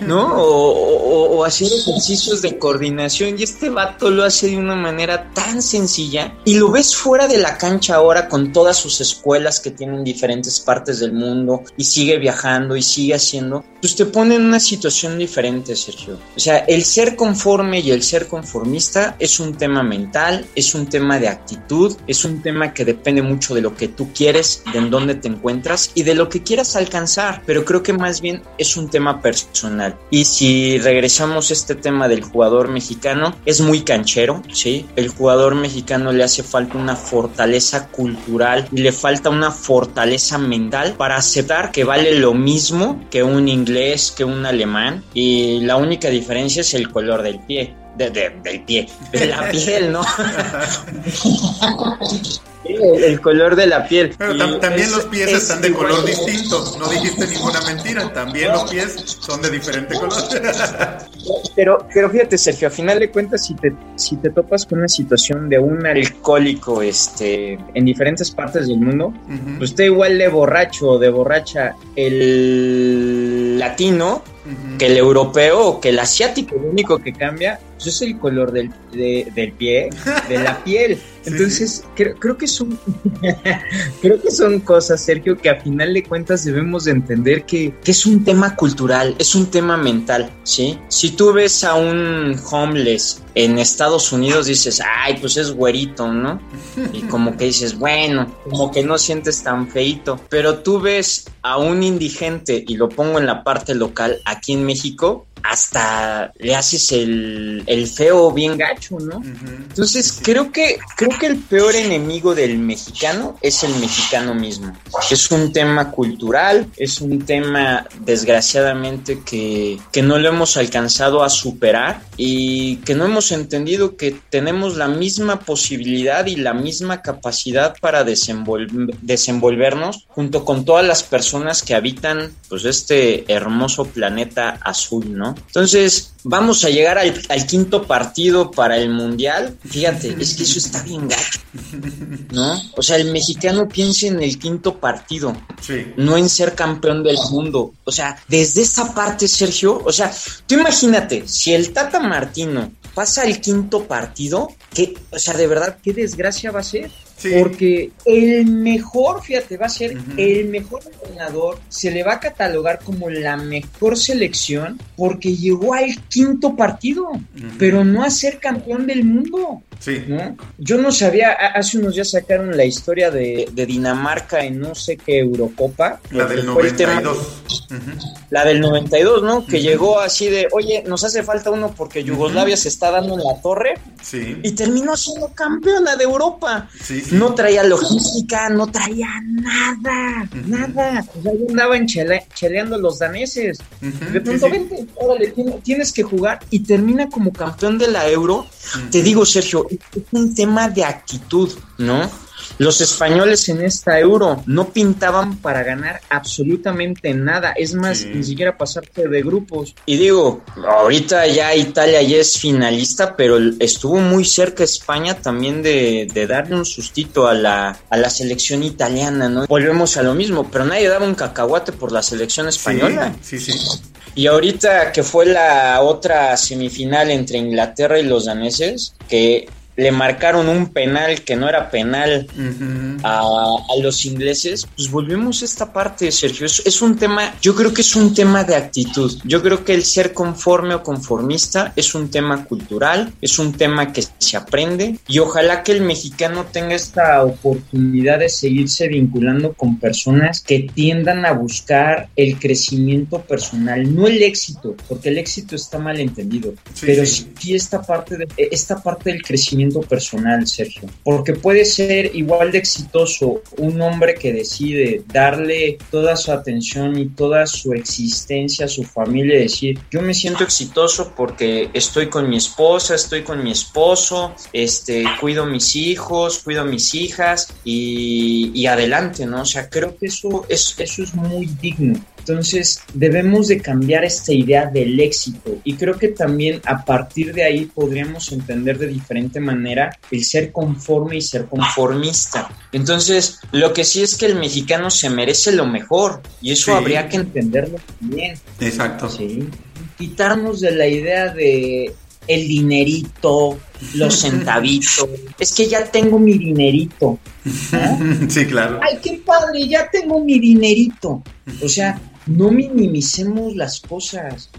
¿no? O, hacer ejercicios de coordinación y este vato lo hace de una manera tan sencilla y lo ves fuera de la cancha ahora con todas sus escuelas que tienen diferentes partes del mundo y sigue viajando y sigue haciendo, pues te pone en una situación diferente, Sergio. O sea, el ser conforme y el ser conformista es un tema mental, es un tema de actitud, es un tema que depende mucho de lo que tú quieres, de en dónde te encuentras y de lo que quieras alcanzar, pero creo que más bien es un tema personal personal. Y si regresamos a este tema del jugador mexicano, es muy canchero, ¿sí? El jugador mexicano le hace falta una fortaleza cultural le falta una fortaleza mental para aceptar que vale lo mismo que un inglés, que un alemán y la única diferencia es el color del pie. De, del pie, de la <laughs> piel, ¿no? <laughs> el, color de la piel. Pero también los pies están de color distinto. No dijiste ninguna mentira. También los pies son de diferente color. <laughs> pero, pero fíjate, Sergio, a final de cuentas, si te, si te topas con una situación de un alcohólico este, en diferentes partes del mundo, pues está igual de borracho o de borracha el latino que el europeo o que el asiático, lo único que cambia pues, es el color del, del pie, de la piel. <laughs> Entonces, Creo, creo, que son <laughs> creo que son cosas, Sergio, que a final de cuentas debemos de entender que, que, es un tema cultural, es un tema mental, ¿sí? Si tú ves a un homeless en Estados Unidos, dices, ay, pues es güerito, ¿no? Y como que dices, bueno, como que no sientes tan feito. Pero tú ves a un indigente, y lo pongo en la parte local, aquí en México, hasta le haces el, feo bien gacho, ¿no? Entonces creo que creo que el peor enemigo del mexicano es el mexicano mismo. Es un tema cultural, es un tema desgraciadamente que, que no lo hemos alcanzado a superar y que no hemos entendido que tenemos la misma posibilidad y la misma capacidad para desenvolvernos junto con todas las personas que habitan pues este hermoso planeta azul, ¿no? Entonces, vamos a llegar al, quinto partido para el Mundial. Fíjate, es que eso está bien gacho, ¿no? O sea, el mexicano piensa en el quinto partido, no en ser campeón del mundo. O sea, desde esa parte, Sergio, o sea, tú imagínate, si el Tata Martino pasa el quinto partido, que, o sea, de verdad, qué desgracia va a ser. Porque el mejor, fíjate, va a ser el mejor entrenador, se le va a catalogar como la mejor selección porque llegó al quinto partido, pero no a ser campeón del mundo. Sí. Yo no sabía, hace unos días sacaron la historia de, Dinamarca en no sé qué Eurocopa. La del 92. La del 92, ¿no? Que llegó así de, oye, nos hace falta uno porque Yugoslavia se está dando en la torre. Sí. Y terminó siendo campeona de Europa. No traía logística, no traía nada, nada. O sea, andaban cheleando los daneses. de pronto, vente, órale, tienes que jugar y termina como campeón de la Euro. Te digo, Sergio, es un tema de actitud, ¿no? Los españoles en esta euro no pintaban para ganar absolutamente nada. Es más, ni siquiera pasarte de grupos. Y digo, ahorita ya Italia ya es finalista, pero estuvo muy cerca España también de, darle un sustito a la, a la selección italiana, ¿no? Volvemos a lo mismo, pero nadie daba un cacahuate por la selección española. sí. sí. Y ahorita que fue la otra semifinal entre Inglaterra y los daneses, que le marcaron un penal que no era penal a, los ingleses, pues volvemos a esta parte, Sergio. Es, un tema, yo creo que es un tema de actitud. Yo creo que el ser conforme o conformista es un tema cultural, es un tema que se aprende y ojalá que el mexicano tenga esta oportunidad de seguirse vinculando con personas que tiendan a buscar el crecimiento personal, no el éxito, porque el éxito está mal entendido, pero sí. esta parte de esta parte del crecimiento personal, Sergio, porque puede ser igual de exitoso un hombre que decide darle toda su atención y toda su existencia a su familia y decir, yo me siento exitoso porque estoy con mi esposa, estoy con mi esposo, este, cuido mis hijos, cuido mis hijas y, adelante, ¿no? O sea, creo que eso es, eso es muy digno. Entonces debemos de cambiar esta idea del éxito y creo que también a partir de ahí podríamos entender de diferente manera el ser conforme y ser conformista. Entonces lo que sí es que el mexicano se merece lo mejor y eso habría que entenderlo también. Exacto. Sí. Quitarnos de la idea de el dinerito, los <laughs> centavitos. es que ya tengo mi dinerito. <laughs> Sí, claro. Ay, qué padre, ya tengo mi dinerito. O sea, no minimicemos las cosas.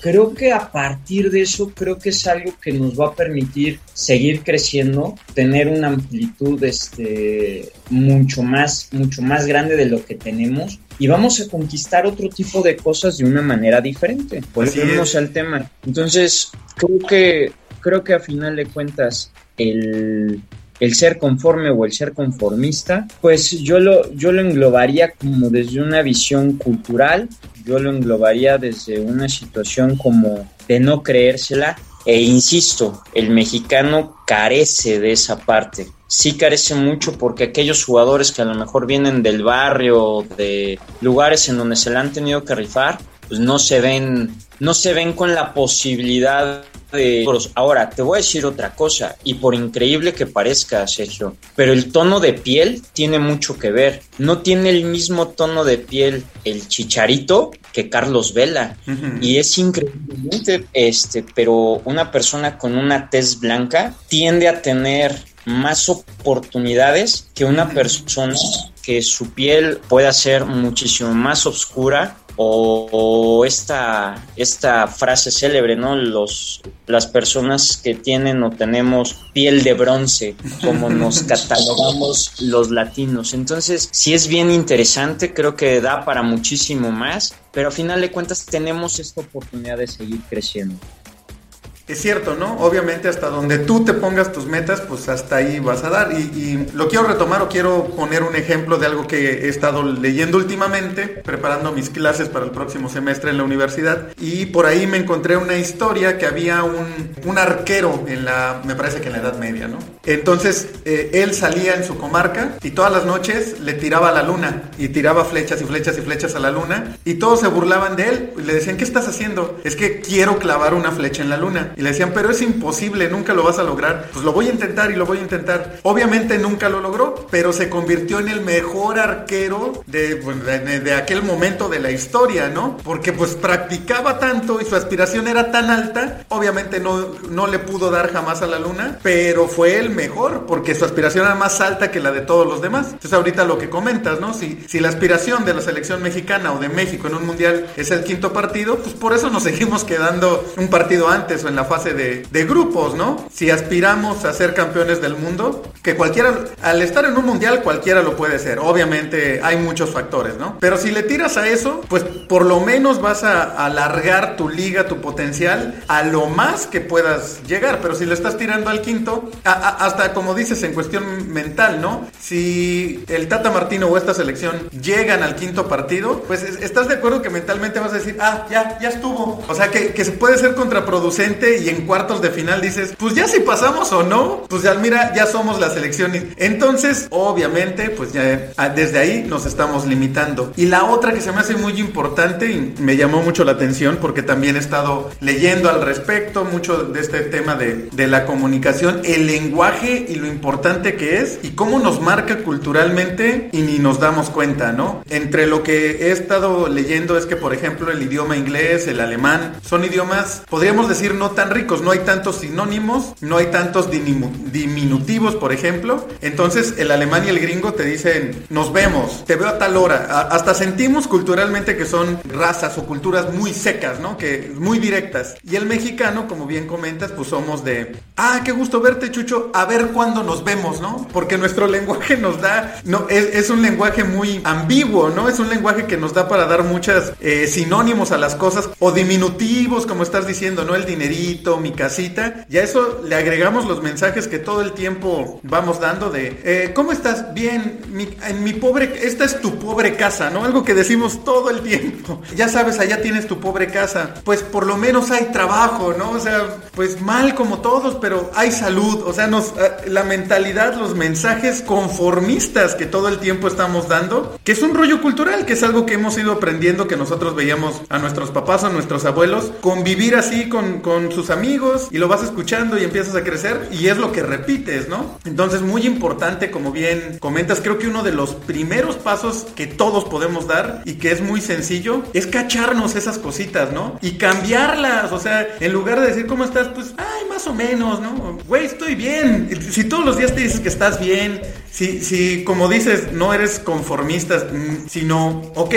Creo que a partir de eso, creo que es algo que nos va a permitir seguir creciendo, tener una amplitud este, mucho, más, mucho más grande de lo que tenemos y vamos a conquistar otro tipo de cosas de una manera diferente. Volvemos al tema. Entonces, creo que, creo que a final de cuentas, el, el ser conforme o el ser conformista, pues yo lo, yo lo englobaría como desde una visión cultural, yo lo englobaría desde una situación como de no creérsela. E insisto, el mexicano carece de esa parte. Sí carece mucho porque aquellos jugadores que a lo mejor vienen del barrio, de lugares en donde se le han tenido que rifar, pues no se ven, no se ven con la posibilidad Ahora, te voy a decir otra cosa, y por increíble que parezca, Sergio, pero el tono de piel tiene mucho que ver. No tiene el mismo tono de piel el chicharito que Carlos Vela. Y es increíblemente, este, pero una persona con una tez blanca tiende a tener más oportunidades que una persona que su piel pueda ser muchísimo más oscura o, esta, esta frase célebre, ¿no? Los, las personas que tienen o tenemos piel de bronce, como nos <laughs> catalogamos los latinos. Entonces, sí es bien interesante, creo que da para muchísimo más, pero a final de cuentas tenemos esta oportunidad de seguir creciendo. Es cierto, ¿no? Obviamente hasta donde tú te pongas tus metas, pues hasta ahí vas a dar. Y, lo quiero retomar o quiero poner un ejemplo de algo que he estado leyendo últimamente, preparando mis clases para el próximo semestre en la universidad. Y por ahí me encontré una historia que había un, un arquero en la, me parece que en la Edad Media, ¿no? Entonces eh, él salía en su comarca y todas las noches le tiraba a la luna y tiraba flechas y flechas y flechas a la luna y todos se burlaban de él y le decían, ¿qué estás haciendo? Es que quiero clavar una flecha en la luna. Y le decían, pero es imposible, nunca lo vas a lograr. Pues lo voy a intentar y lo voy a intentar. Obviamente nunca lo logró, pero se convirtió en el mejor arquero de, de, aquel momento de la historia, ¿no? Porque pues practicaba tanto y su aspiración era tan alta, obviamente no, no le pudo dar jamás a la luna, pero fue el mejor porque su aspiración era más alta que la de todos los demás. Entonces ahorita lo que comentas, ¿no? Si, si la aspiración de la selección mexicana o de México en un mundial es el quinto partido, pues por eso nos <laughs> seguimos quedando un partido antes o en la fase de, de grupos, ¿no? Si aspiramos a ser campeones del mundo, que cualquiera, al estar en un mundial cualquiera lo puede ser, obviamente hay muchos factores, ¿no? Pero si le tiras a eso, pues por lo menos vas a alargar tu liga, tu potencial a lo más que puedas llegar, pero si le estás tirando al quinto, hasta como dices en cuestión mental, ¿no? Si el Tata Martino o esta selección llegan al quinto partido, pues estás de acuerdo que mentalmente vas a decir, ah, ya, ya estuvo. O sea, que, que puede ser contraproducente y en cuartos de final dices, pues ya si pasamos o no, pues ya mira, ya somos la selección. Entonces, obviamente, pues ya ah, desde ahí nos estamos limitando. Y la otra que se me hace muy importante y me llamó mucho la atención porque también he estado leyendo al respecto mucho de este tema de, de la comunicación, el lenguaje y lo importante que es y cómo nos marca culturalmente y ni nos damos cuenta, ¿no? Entre lo que he estado leyendo es que, por ejemplo, el idioma inglés, el alemán, son idiomas, podríamos decir, no tan ricos, no hay tantos sinónimos, no hay tantos diminutivos, por ejemplo. Entonces, el alemán y el gringo te dicen, nos vemos, te veo a tal hora. hasta sentimos culturalmente que son razas o culturas muy secas, ¿no? Que muy directas. Y el mexicano, como bien comentas, pues somos de, ah, qué gusto verte, Chucho, a ver cuándo nos vemos, ¿no? Porque nuestro <laughs> lenguaje nos da, no, es, un lenguaje muy ambiguo, ¿no? Es un lenguaje que nos da para dar muchas eh, sinónimos a las cosas o diminutivos, como estás diciendo, ¿no? El dinerito, mi casita. Y a eso le agregamos los mensajes que todo el tiempo vamos dando de, eh, ¿cómo estás? Bien, en mi pobre, esta es tu pobre casa, ¿no? Algo que decimos todo el tiempo. <laughs> Ya sabes, allá tienes tu pobre casa. Pues por lo menos hay trabajo, ¿no? O sea, pues mal como todos, pero hay salud. O sea, nos, eh, la mentalidad, los mensajes conformistas que todo el tiempo estamos dando, que es un rollo cultural, que es algo que hemos ido aprendiendo, que nosotros veíamos a nuestros papás, a nuestros abuelos, convivir así con, con sus amigos y lo vas escuchando y empiezas a crecer y es lo que repites, ¿no? Entonces, muy importante, como bien comentas, creo que uno de los primeros pasos que todos podemos dar y que es muy sencillo es cacharnos esas cositas, ¿no? Y cambiarlas, o sea, en lugar de decir, ¿cómo estás? Pues, ay, más o menos, ¿no? Güey, estoy bien. Si todos los días te dices que estás bien, si, si como dices, no eres conformista, sino, ok,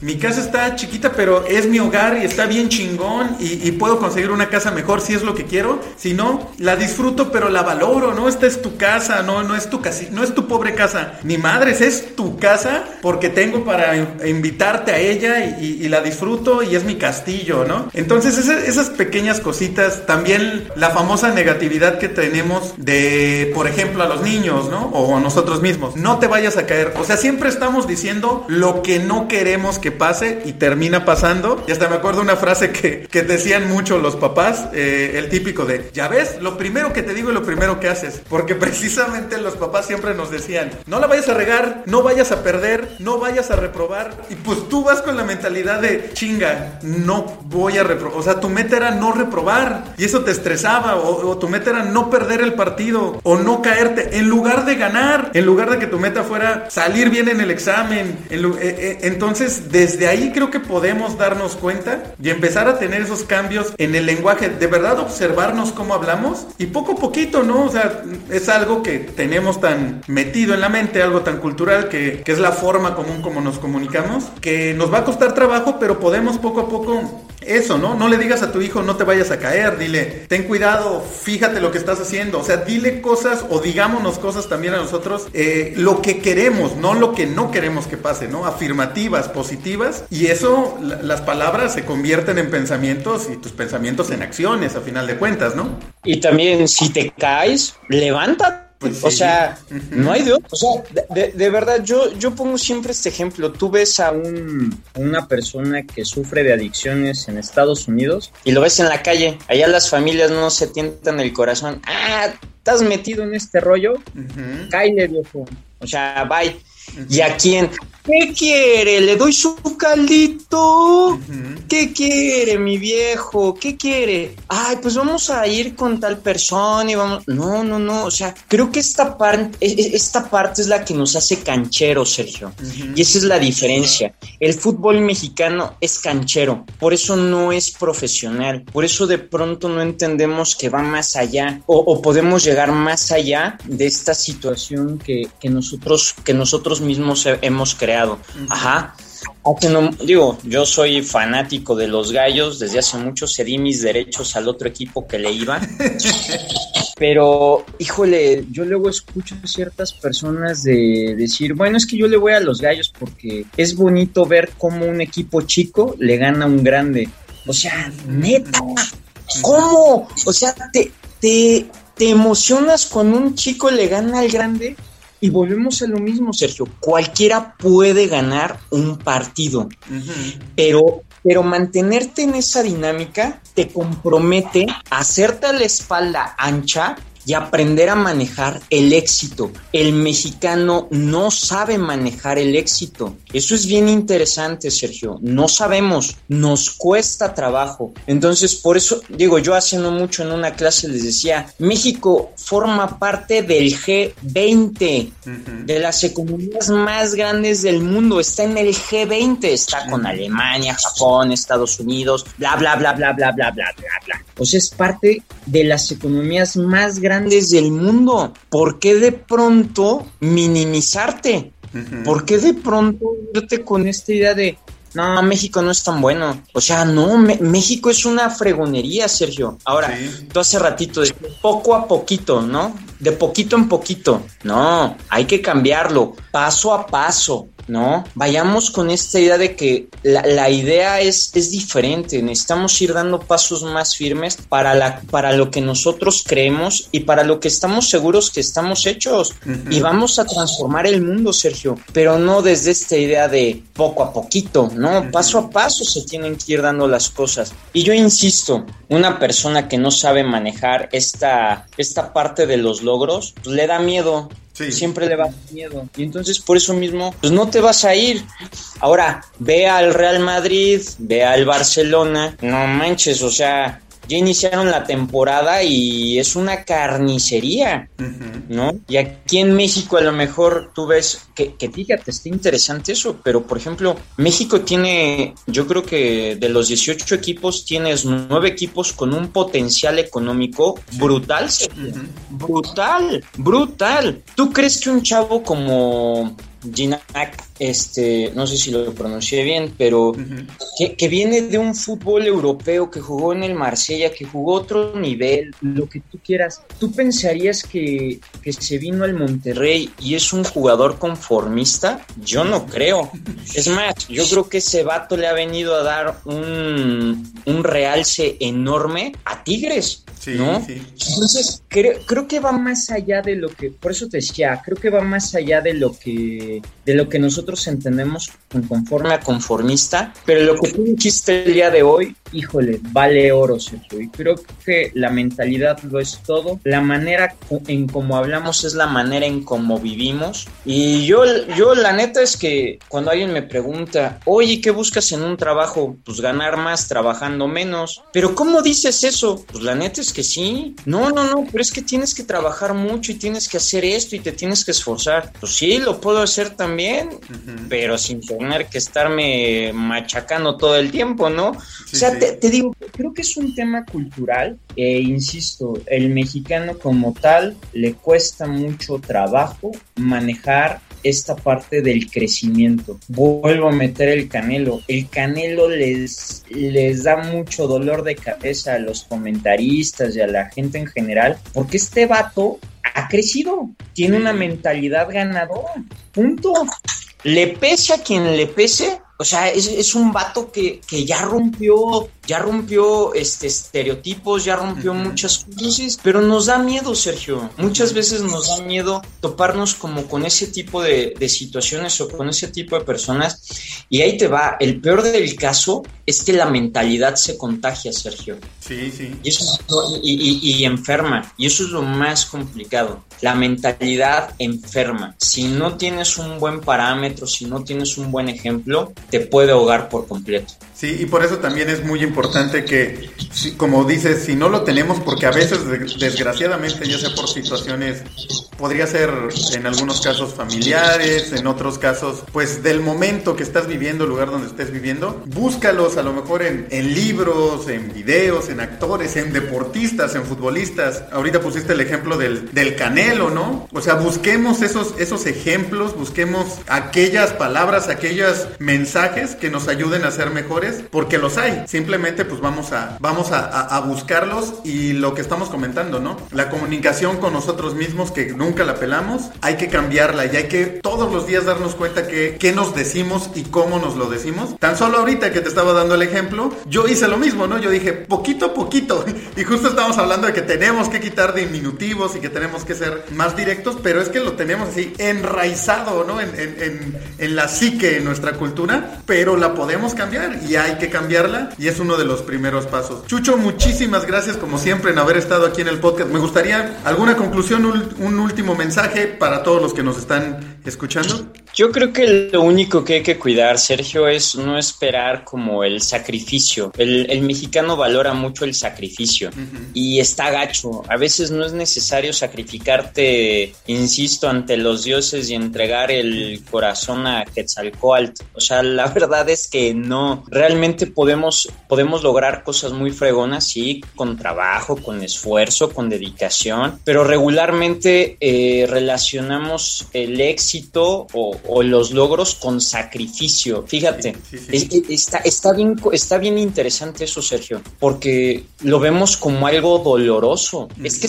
mi casa está chiquita, pero es mi hogar y está bien chingón y, puedo conseguir una casa mejor si es lo que quiero. Si no, la disfruto, pero la valoro, ¿no? Esta es tu casa, no, no es tu casi, no es tu pobre casa. Ni madres, es tu casa porque tengo para invitarte a ella y, la disfruto y es mi castillo, ¿no? Entonces, esas pequeñas cositas, también la famosa negatividad que tenemos de, por ejemplo, a los niños, ¿no? O a nosotros mismos. No te vayas a caer. O sea, siempre estamos diciendo lo que no queremos que pase y termina pasando. Y hasta me acuerdo una frase que, que decían mucho los papás, eh, el típico de, ya ves, lo primero que te digo y lo primero que haces. Porque <laughs> precisamente los papás siempre nos decían, no la vayas a regar, no vayas a perder, no vayas a reprobar. Y pues tú vas con la mentalidad de, chinga, no voy a reprobar. O sea, tu meta era no reprobar. Y eso te estresaba. O, o tu meta era no perder el partido. O no caerte. En lugar de ganar. En lugar de que tu meta fuera salir bien en el examen. En, eh, eh, entonces, desde ahí creo que podemos darnos cuenta y empezar a tener esos cambios en el lenguaje. De verdad, observarnos cómo hablamos. Y poco a poquito, ¿no? O sea, es algo que tenemos tan metido en la mente, algo tan cultural que, que es la forma común como nos comunicamos, que nos va a costar trabajo, pero podemos poco a poco eso, ¿no? No le digas a tu hijo no te vayas a caer, dile, ten cuidado, fíjate lo que estás haciendo, o sea, dile cosas o digámonos cosas también a nosotros, eh, lo que queremos, no lo que no queremos que pase, ¿no? Afirmativas, positivas, y eso, las palabras se convierten en pensamientos y tus pensamientos en acciones, a final de cuentas, ¿no? Y también si te caes, levántate pues o sea, no hay de O sea, de, verdad, yo, yo pongo siempre este ejemplo. Tú ves a un, una persona que sufre de adicciones en Estados Unidos y lo ves en la calle. Allá las familias no se tientan el corazón. Ah, estás metido en este rollo. Uh viejo. O sea, bye. ¿Y a quién? ¿Qué quiere? ¿Le doy su caldito? ¿qué quiere mi viejo? ¿Qué quiere? Ay, pues vamos a ir con tal persona y vamos... No, no, no, o sea, creo que esta, parte e, esta parte es la que nos hace cancheros, Sergio. Y esa es la diferencia. El fútbol mexicano es canchero, por eso no es profesional, por eso de pronto no entendemos que va más allá o, podemos llegar más allá de esta situación que, que nosotros, que nosotros mismos hemos creado. Ajá digo, yo soy fanático de los gallos, desde hace mucho cedí mis derechos al otro equipo que le iba. <laughs> Pero, híjole, yo luego escucho a ciertas personas de decir, bueno, es que yo le voy a los gallos porque es bonito ver cómo un equipo chico le gana a un grande. O sea, neta, ¿cómo? O sea, te, te, te emocionas cuando un chico le gana al grande. Y volvemos a lo mismo, Sergio. Cualquiera puede ganar un partido, pero, pero mantenerte en esa dinámica te compromete a hacerte la espalda ancha y aprender a manejar el éxito. El mexicano no sabe manejar el éxito. Eso es bien interesante, Sergio. No sabemos, nos cuesta trabajo. Entonces, por eso digo, yo hace no mucho en una clase les decía, México forma parte del G20, de las economías más grandes del mundo. Está en el G20, está con Alemania, Japón, Estados Unidos, bla, bla, bla, bla, bla, bla, bla, bla, bla. O sea, es parte de las economías más grandes del mundo. ¿Por qué de pronto minimizarte? ¿Por qué de pronto irte con esta idea de, no, México no es tan bueno. O sea, no, México es una fregonería, Sergio. Ahora, tú hace ratito, de poco a poquito, ¿no? De poquito en poquito. No, hay que cambiarlo, paso a paso. ¿no? Vayamos con esta idea de que la, idea es, es, diferente, necesitamos ir dando pasos más firmes para, la, para lo que nosotros creemos y para lo que estamos seguros que estamos hechos. Y vamos a transformar el mundo, Sergio, pero no desde esta idea de poco a poquito, ¿no? Paso a paso se tienen que ir dando las cosas. Y yo insisto, una persona que no sabe manejar esta, esta parte de los logros, pues le da miedo Siempre le va a dar miedo. Y entonces por eso mismo, pues no te vas a ir. Ahora, ve al Real Madrid, ve al Barcelona. No manches, o sea, ya iniciaron la temporada y es una carnicería, ¿no? Y aquí en México a lo mejor tú ves que, que, fíjate, está interesante eso, pero por ejemplo, México tiene, yo creo que de los 18 equipos tienes nueve equipos con un potencial económico brutal, brutal, brutal. ¿Tú crees que un chavo como Ginac, este, no sé si lo pronuncié bien, pero que, viene de un fútbol europeo, que jugó en el Marsella, que jugó otro nivel, lo que tú quieras. ¿Tú pensarías que, que se vino al Monterrey y es un jugador conformista? Yo no creo. Es más, yo creo que ese vato le ha venido a dar un, un realce enorme a Tigres. ¿no? Entonces, creo, creo que va más allá de lo que, por eso te decía, creo que va más allá de lo que, de lo que nosotros entendemos con conforme a conformista, pero lo que tú dijiste el día de hoy, híjole, vale oro, Sergio, y creo que la mentalidad lo es todo, la manera en cómo hablamos es la manera en cómo vivimos, y yo, yo la neta es que cuando alguien me pregunta, oye, ¿qué buscas en un trabajo? Pues ganar más trabajando menos, pero ¿cómo dices eso? Pues la neta es que sí. No, no, no, pero es que tienes que trabajar mucho y tienes que hacer esto y te tienes que esforzar. Pues sí, lo puedo hacer también, pero sin tener que estarme machacando todo el tiempo, ¿no? o sea, Te, digo, creo que es un tema cultural. E insisto, el mexicano como tal le cuesta mucho trabajo manejar esta parte del crecimiento. Vuelvo a meter el canelo. El canelo les, les da mucho dolor de cabeza a los comentaristas y a la gente en general, porque este vato ha crecido, tiene una mentalidad ganadora. Punto. Le pese a quien le pese, o sea, es, un vato que, que, ya rompió, ya rompió este estereotipos, ya rompió muchas cosas, pero nos da miedo, Sergio. Muchas veces nos da miedo toparnos como con ese tipo de, de, situaciones o con ese tipo de personas. Y ahí te va, el peor del caso es que la mentalidad se contagia, Sergio. Sí, sí. Y, eso, y, y enferma. Y eso es lo más complicado. La mentalidad enferma. Si no tienes un buen parámetro, si no tienes un buen ejemplo, te puede ahogar por completo. Sí, y por eso también es muy importante que, como dices, si no lo tenemos, porque a veces, desgraciadamente, ya sea por situaciones, podría ser en algunos casos familiares, en otros casos, pues del momento que estás viviendo, el lugar donde estés viviendo, búscalos a lo mejor en, en libros, en videos, en actores, en deportistas, en futbolistas. Ahorita pusiste el ejemplo del, del canelo, ¿no? O sea, busquemos esos, esos ejemplos, busquemos aquellas palabras, aquellos mensajes que nos ayuden a ser mejores porque los hay. Simplemente pues vamos a, vamos a, buscarlos y lo que estamos comentando, ¿no? La comunicación con nosotros mismos que nunca la pelamos, hay que cambiarla y hay que todos los días darnos cuenta que qué nos decimos y cómo nos lo decimos. Tan solo ahorita que te estaba dando el ejemplo, yo hice lo mismo, ¿no? Yo dije poquito a poquito <laughs> y justo estamos hablando de que tenemos que quitar diminutivos y que tenemos que ser más directos, pero es que lo tenemos así enraizado, ¿no? En, en, en la psique, en nuestra cultura, pero la podemos cambiar y hay que cambiarla y es uno de los primeros pasos. Chucho, muchísimas gracias como siempre en haber estado aquí en el podcast. Me gustaría alguna conclusión, un, último mensaje para todos los que nos están escuchando. Yo creo que lo único que hay que cuidar, Sergio, es no esperar como el sacrificio. El, mexicano valora mucho el sacrificio y está gacho. A veces no es necesario sacrificarte, insisto, ante los dioses y entregar el corazón a Quetzalcoatl. O sea, la <laughs> verdad es que no realmente podemos, podemos lograr cosas muy fregonas, sí, con trabajo, con esfuerzo, con dedicación, pero regularmente eh, relacionamos el éxito o, los logros con sacrificio. Fíjate, está, está, bien, está bien interesante eso, Sergio, porque lo vemos como algo doloroso. Es que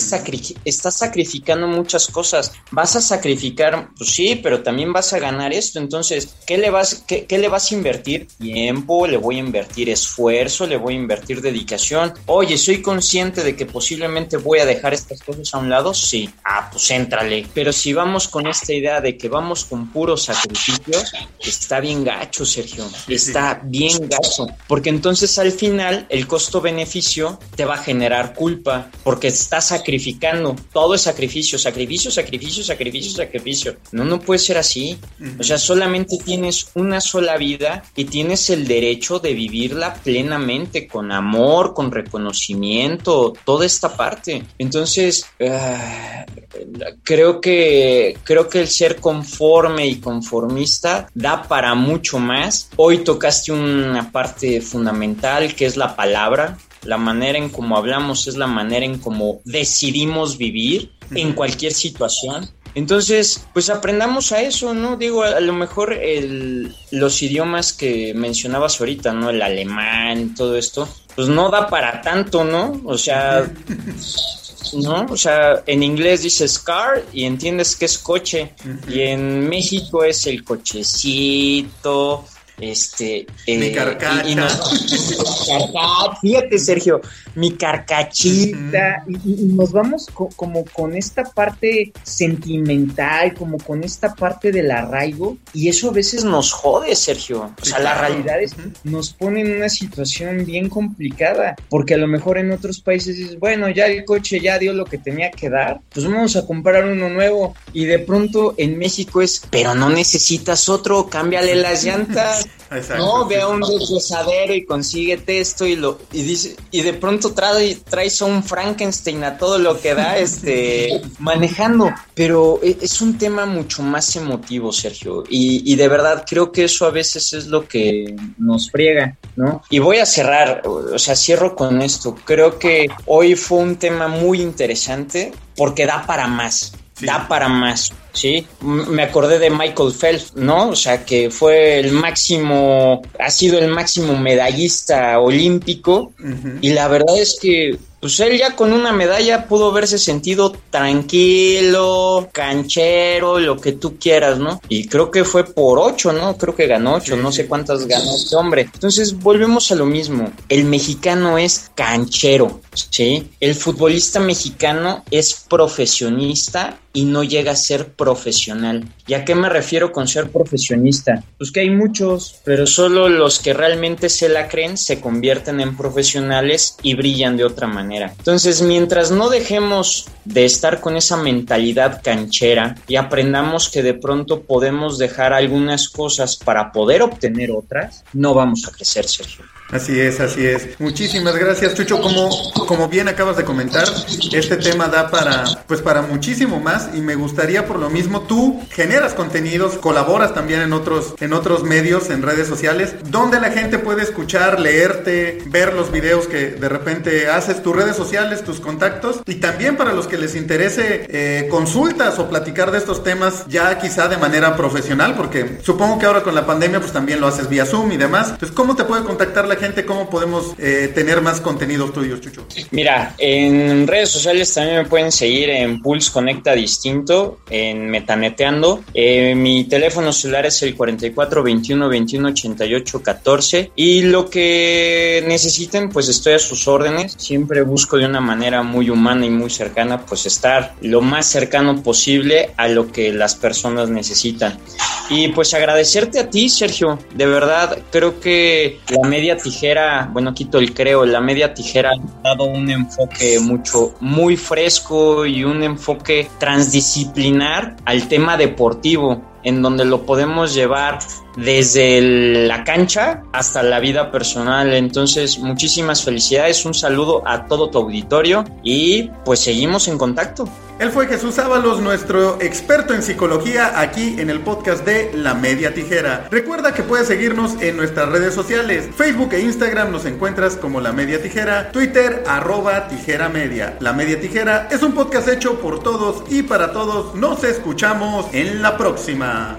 estás sacrificando muchas cosas. Vas a sacrificar, pues sí, pero también vas a ganar esto. Entonces, ¿qué le vas, qué, qué le vas a invertir? Tiempo, le voy a invertir esfuerzo, le voy a invertir dedicación. Oye, soy consciente de que posiblemente voy a dejar estas cosas a un lado, sí. Ah, pues éntrale. Pero si vamos con esta idea de que vamos con puro sacrificio, está bien gacho, Sergio. Está bien gacho. Porque entonces al final el costo-beneficio te va a generar culpa porque estás sacrificando. Todo es sacrificio, sacrificio, sacrificio, sacrificio, sacrificio. No, no puede ser así. O sea, solamente tienes una sola vida y tienes el derecho de vivirla plenamente, con amor, con reconocimiento, toda esta parte. Entonces, ah, creo que creo que el ser conforme y conformista da para mucho más. Hoy tocaste una parte fundamental que es la palabra. La manera en cómo hablamos es la manera en cómo decidimos vivir en cualquier situación. Entonces, pues aprendamos a eso, ¿no? Digo, a, lo mejor el, los idiomas que mencionabas ahorita, ¿no? El alemán, todo esto, pues no da para tanto, ¿no? O sea, <laughs> ¿no? O sea, en inglés dices car y entiendes que es coche. Y en México es el cochecito, este. mi eh, carcacha. Y, fíjate, Sergio, mi carcachita. y, nos vamos como con esta parte sentimental, como con esta parte del arraigo. Y eso a veces nos jode, Sergio. O sea, la realidad es nos pone en una situación bien complicada. Porque a lo mejor en otros países dices, bueno, ya el coche ya dio lo que tenía que dar. Pues vamos a comprar uno nuevo. Y de pronto en México es, pero no necesitas otro, cámbiale las llantas. No, ve a un deshuesadero y consíguete esto y lo y dice y de pronto trae, traes a un Frankenstein a todo lo que da <laughs> este manejando, pero e, es un tema mucho más emotivo, Sergio, y, y de verdad creo que eso a veces es lo que nos friega, ¿no? Y voy a cerrar, o sea, cierro con esto. Creo que hoy fue un tema muy interesante porque da para más da para más, ¿sí? Me acordé de Michael Phelps, ¿no? O sea, que fue el máximo, ha sido el máximo medallista olímpico y la verdad es que pues él ya con una medalla pudo haberse sentido tranquilo, canchero, lo que tú quieras, ¿no? Y creo que fue por ocho, ¿no? Creo que ganó ocho, no sé cuántas ganó este hombre. Entonces volvemos a lo mismo. El mexicano es canchero, ¿sí? El futbolista mexicano es profesionista y no llega a ser profesional. ¿Y a qué me refiero con ser profesionista? Pues que hay muchos, pero solo los que realmente se la creen se convierten en profesionales y brillan de otra manera. Entonces, mientras no dejemos de estar con esa mentalidad canchera y aprendamos que de pronto podemos dejar algunas cosas para poder obtener otras, no vamos a crecer, Sergio. Así es, así es. Muchísimas gracias, Chucho. Como, como bien acabas de comentar, este tema da para, pues para muchísimo más y me gustaría por lo mismo, tú generas contenidos, colaboras también en otros, en otros medios, en redes sociales, donde la gente puede escuchar, leerte, ver los videos que de repente haces, tus redes sociales, tus contactos y también para los que les interese eh, consultas o platicar de estos temas ya quizá de manera profesional, porque supongo que ahora con la pandemia pues también lo haces vía Zoom y demás. Entonces, ¿cómo te puede contactar la gente? ¿Cómo podemos eh, tener más contenidos tuyos, Chucho? Mira, en redes sociales también me pueden seguir en Pulse Conecta Distinto, en Metaneteando. Eh, mi teléfono celular es el 44 21 21 88 14 y lo que necesiten, pues estoy a sus órdenes. Siempre busco de una manera muy humana y muy cercana, pues estar lo más cercano posible a lo que las personas necesitan. Y pues agradecerte a ti, Sergio. De verdad, creo que la media tijera, bueno, quito el creo, la media tijera ha dado un enfoque mucho, muy fresco y un enfoque transdisciplinar al tema deportivo en donde lo podemos llevar desde la cancha hasta la vida personal. Entonces, muchísimas felicidades, un saludo a todo tu auditorio y pues seguimos en contacto. Él fue Jesús Ábalos, nuestro experto en psicología, aquí en el podcast de La Media Tijera. Recuerda que puedes seguirnos en nuestras redes sociales. Facebook e Instagram nos encuentras como La Media Tijera, Twitter arroba Tijera Media. La Media Tijera es un podcast hecho por todos y para todos. Nos escuchamos en la próxima.